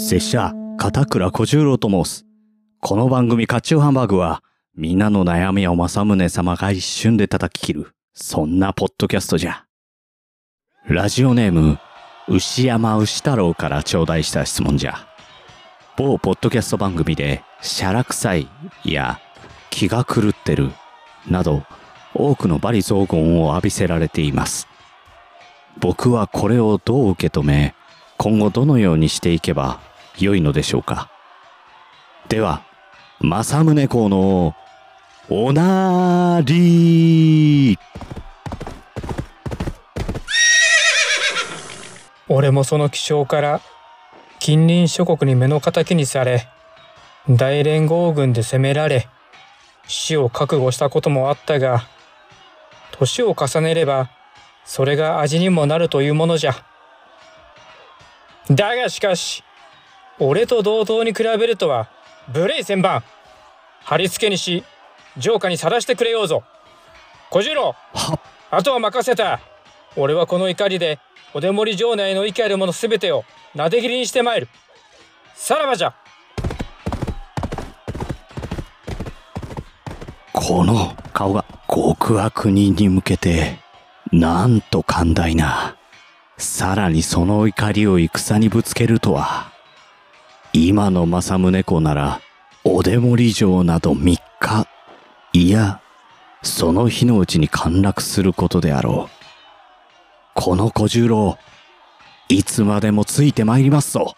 拙者、片倉小十郎と申す。この番組、カチューハンバーグは、みんなの悩みを正宗様が一瞬で叩き切る、そんなポッドキャストじゃ。ラジオネーム、牛山牛太郎から頂戴した質問じゃ。某ポッドキャスト番組で、シャラ臭いや、気が狂ってる、など、多くの罵詈雑言を浴びせられています。僕はこれをどう受け止め、今後どのようにしていけば良いのでしょうか。では、正宗公のおなーりー俺もその気象から近隣諸国に目の敵にされ大連合軍で攻められ死を覚悟したこともあったが年を重ねればそれが味にもなるというものじゃだがしかし俺と同等に比べるとは無礼千番貼り付けにし城下に晒してくれようぞ。小次郎、あとは任せた。俺はこの怒りでお出森城内の生きあるものすべてをなで切りにしてまいる。さらばじゃ。この顔が極悪人に向けて、なんと寛大な。さらにその怒りを戦にぶつけるとは。今の政宗公なら、お出森城など3日、いや、その日のうちに陥落することであろう。この小十郎、いつまでもついて参りますぞ。